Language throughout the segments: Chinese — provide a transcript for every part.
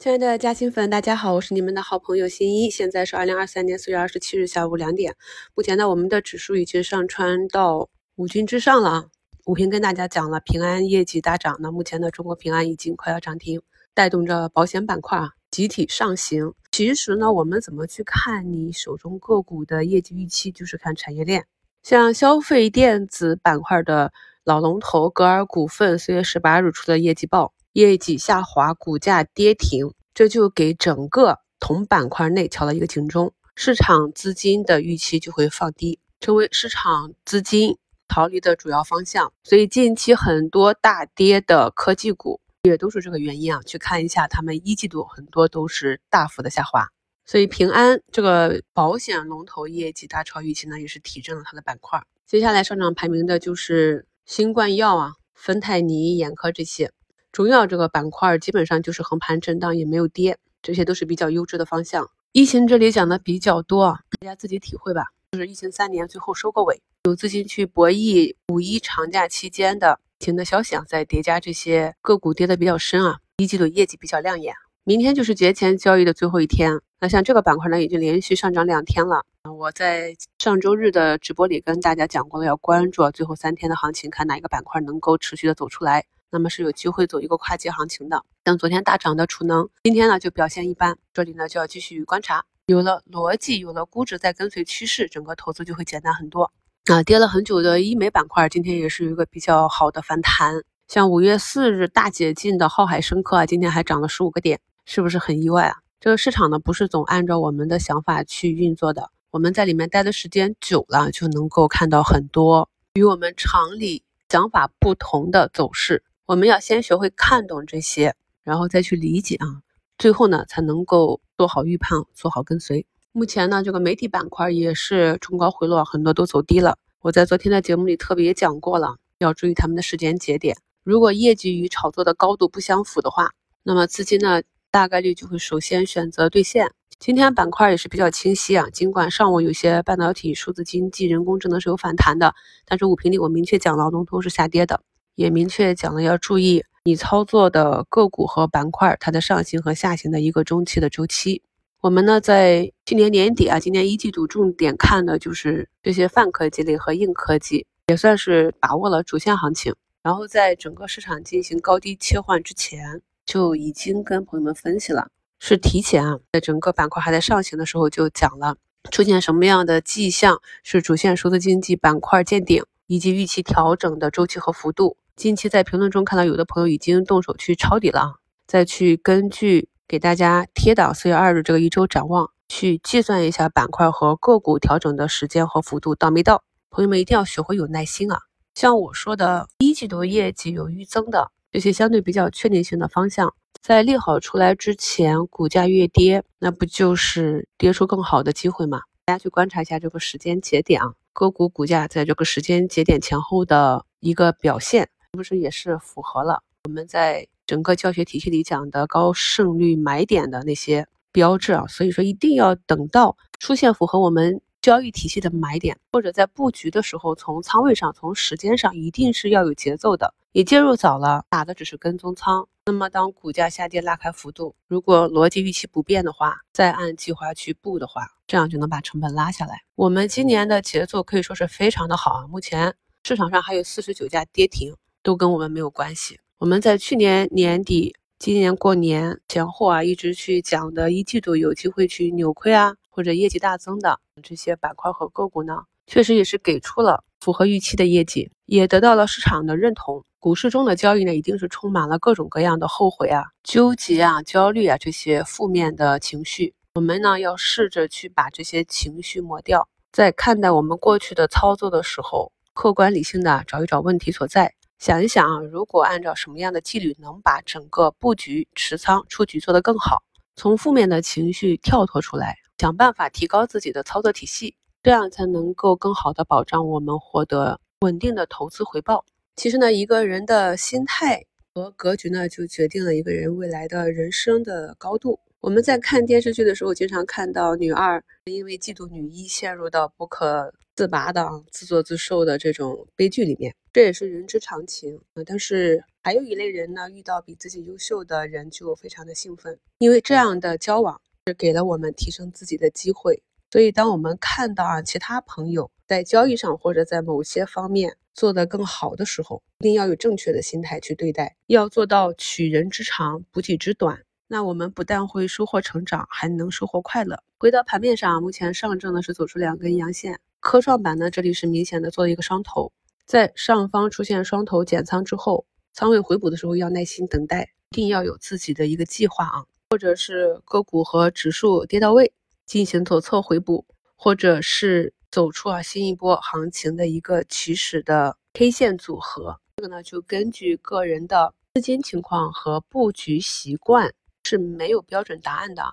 亲爱的嘉兴粉，大家好，我是你们的好朋友新一。现在是二零二三年四月二十七日下午两点。目前呢，我们的指数已经上穿到五均之上了啊。五平跟大家讲了，平安业绩大涨，那目前呢，中国平安已经快要涨停，带动着保险板块啊集体上行。其实呢，我们怎么去看你手中个股的业绩预期，就是看产业链。像消费电子板块的老龙头格尔股份，四月十八日出的业绩报。业绩下滑，股价跌停，这就给整个同板块内敲了一个警钟，市场资金的预期就会放低，成为市场资金逃离的主要方向。所以近期很多大跌的科技股也都是这个原因啊。去看一下，他们一季度很多都是大幅的下滑。所以平安这个保险龙头业绩大超预期呢，也是提振了它的板块。接下来上涨排名的就是新冠药啊、芬太尼眼科这些。中药这个板块基本上就是横盘震荡，也没有跌，这些都是比较优质的方向。疫情这里讲的比较多，大家自己体会吧。就是疫情三年最后收个尾，有资金去博弈五一长假期间的疫情的消息啊，再叠加这些个股跌的比较深啊，一季度业绩比较亮眼。明天就是节前交易的最后一天，那像这个板块呢，已经连续上涨两天了。我在上周日的直播里跟大家讲过了，要关注最后三天的行情，看哪一个板块能够持续的走出来。那么是有机会走一个跨界行情的，像昨天大涨的储能，今天呢就表现一般，这里呢就要继续观察。有了逻辑，有了估值在跟随趋势，整个投资就会简单很多。啊，跌了很久的医美板块，今天也是有一个比较好的反弹。像五月四日大解禁的浩海生科啊，今天还涨了十五个点，是不是很意外啊？这个市场呢不是总按照我们的想法去运作的，我们在里面待的时间久了，就能够看到很多与我们常理想法不同的走势。我们要先学会看懂这些，然后再去理解啊，最后呢才能够做好预判，做好跟随。目前呢，这个媒体板块也是冲高回落，很多都走低了。我在昨天的节目里特别讲过了，要注意他们的时间节点。如果业绩与炒作的高度不相符的话，那么资金呢大概率就会首先选择兑现。今天板块也是比较清晰啊，尽管上午有些半导体、数字经济、人工智能是有反弹的，但是五评里我明确讲了，龙头是下跌的。也明确讲了，要注意你操作的个股和板块，它的上行和下行的一个中期的周期。我们呢，在去年年底啊，今年一季度重点看的就是这些泛科技类和硬科技，也算是把握了主线行情。然后在整个市场进行高低切换之前，就已经跟朋友们分析了，是提前啊，在整个板块还在上行的时候就讲了，出现什么样的迹象是主线数字经济板块见顶，以及预期调整的周期和幅度。近期在评论中看到有的朋友已经动手去抄底了，再去根据给大家贴档四月二日这个一周展望去计算一下板块和个股调整的时间和幅度到没到？朋友们一定要学会有耐心啊！像我说的一季度业绩有预增的这些相对比较确定性的方向，在利好出来之前，股价越跌，那不就是跌出更好的机会吗？大家去观察一下这个时间节点啊，个股股价在这个时间节点前后的一个表现。是不是也是符合了我们在整个教学体系里讲的高胜率买点的那些标志啊？所以说一定要等到出现符合我们交易体系的买点，或者在布局的时候，从仓位上、从时间上，一定是要有节奏的。你介入早了，打的只是跟踪仓。那么当股价下跌拉开幅度，如果逻辑预期不变的话，再按计划去布的话，这样就能把成本拉下来。我们今年的节奏可以说是非常的好啊！目前市场上还有四十九家跌停。都跟我们没有关系。我们在去年年底、今年过年前后啊，一直去讲的一季度有机会去扭亏啊，或者业绩大增的这些板块和个股呢，确实也是给出了符合预期的业绩，也得到了市场的认同。股市中的交易呢，一定是充满了各种各样的后悔啊、纠结啊、焦虑啊这些负面的情绪。我们呢，要试着去把这些情绪抹掉，在看待我们过去的操作的时候，客观理性的找一找问题所在。想一想啊，如果按照什么样的纪律能把整个布局、持仓、出局做得更好，从负面的情绪跳脱出来，想办法提高自己的操作体系，这样才能够更好的保障我们获得稳定的投资回报。其实呢，一个人的心态和格局呢，就决定了一个人未来的人生的高度。我们在看电视剧的时候，经常看到女二因为嫉妒女一陷入到不可。自拔的啊，自作自受的这种悲剧里面，这也是人之常情。但是还有一类人呢，遇到比自己优秀的人就非常的兴奋，因为这样的交往是给了我们提升自己的机会。所以，当我们看到啊其他朋友在交易上或者在某些方面做得更好的时候，一定要有正确的心态去对待，要做到取人之长，补己之短。那我们不但会收获成长，还能收获快乐。回到盘面上，目前上证呢是走出两根阳线，科创板呢这里是明显的做了一个双头，在上方出现双头减仓之后，仓位回补的时候要耐心等待，一定要有自己的一个计划啊，或者是个股和指数跌到位进行左侧回补，或者是走出啊新一波行情的一个起始的 K 线组合，这个呢就根据个人的资金情况和布局习惯。是没有标准答案的。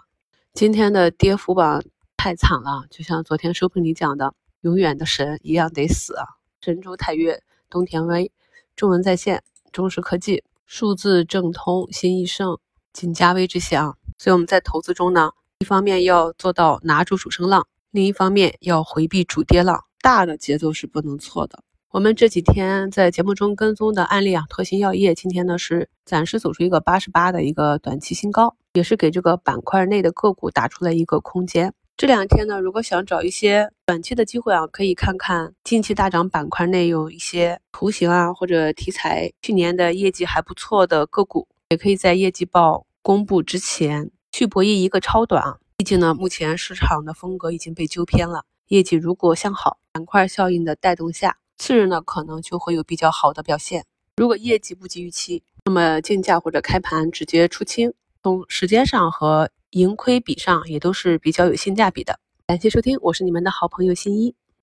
今天的跌幅榜太惨了，就像昨天收评里讲的，永远的神一样得死！神州泰岳、东田威、中文在线、中石科技、数字正通、新易盛、锦嘉威这些啊。所以我们在投资中呢，一方面要做到拿住主升浪，另一方面要回避主跌浪，大的节奏是不能错的。我们这几天在节目中跟踪的案例啊，特新药业今天呢是暂时走出一个八十八的一个短期新高，也是给这个板块内的个股打出了一个空间。这两天呢，如果想找一些短期的机会啊，可以看看近期大涨板块内有一些图形啊或者题材，去年的业绩还不错的个股，也可以在业绩报公布之前去博弈一个超短啊。毕竟呢，目前市场的风格已经被纠偏了，业绩如果向好，板块效应的带动下。次日呢，可能就会有比较好的表现。如果业绩不及预期，那么竞价或者开盘直接出清，从时间上和盈亏比上也都是比较有性价比的。感谢收听，我是你们的好朋友新一。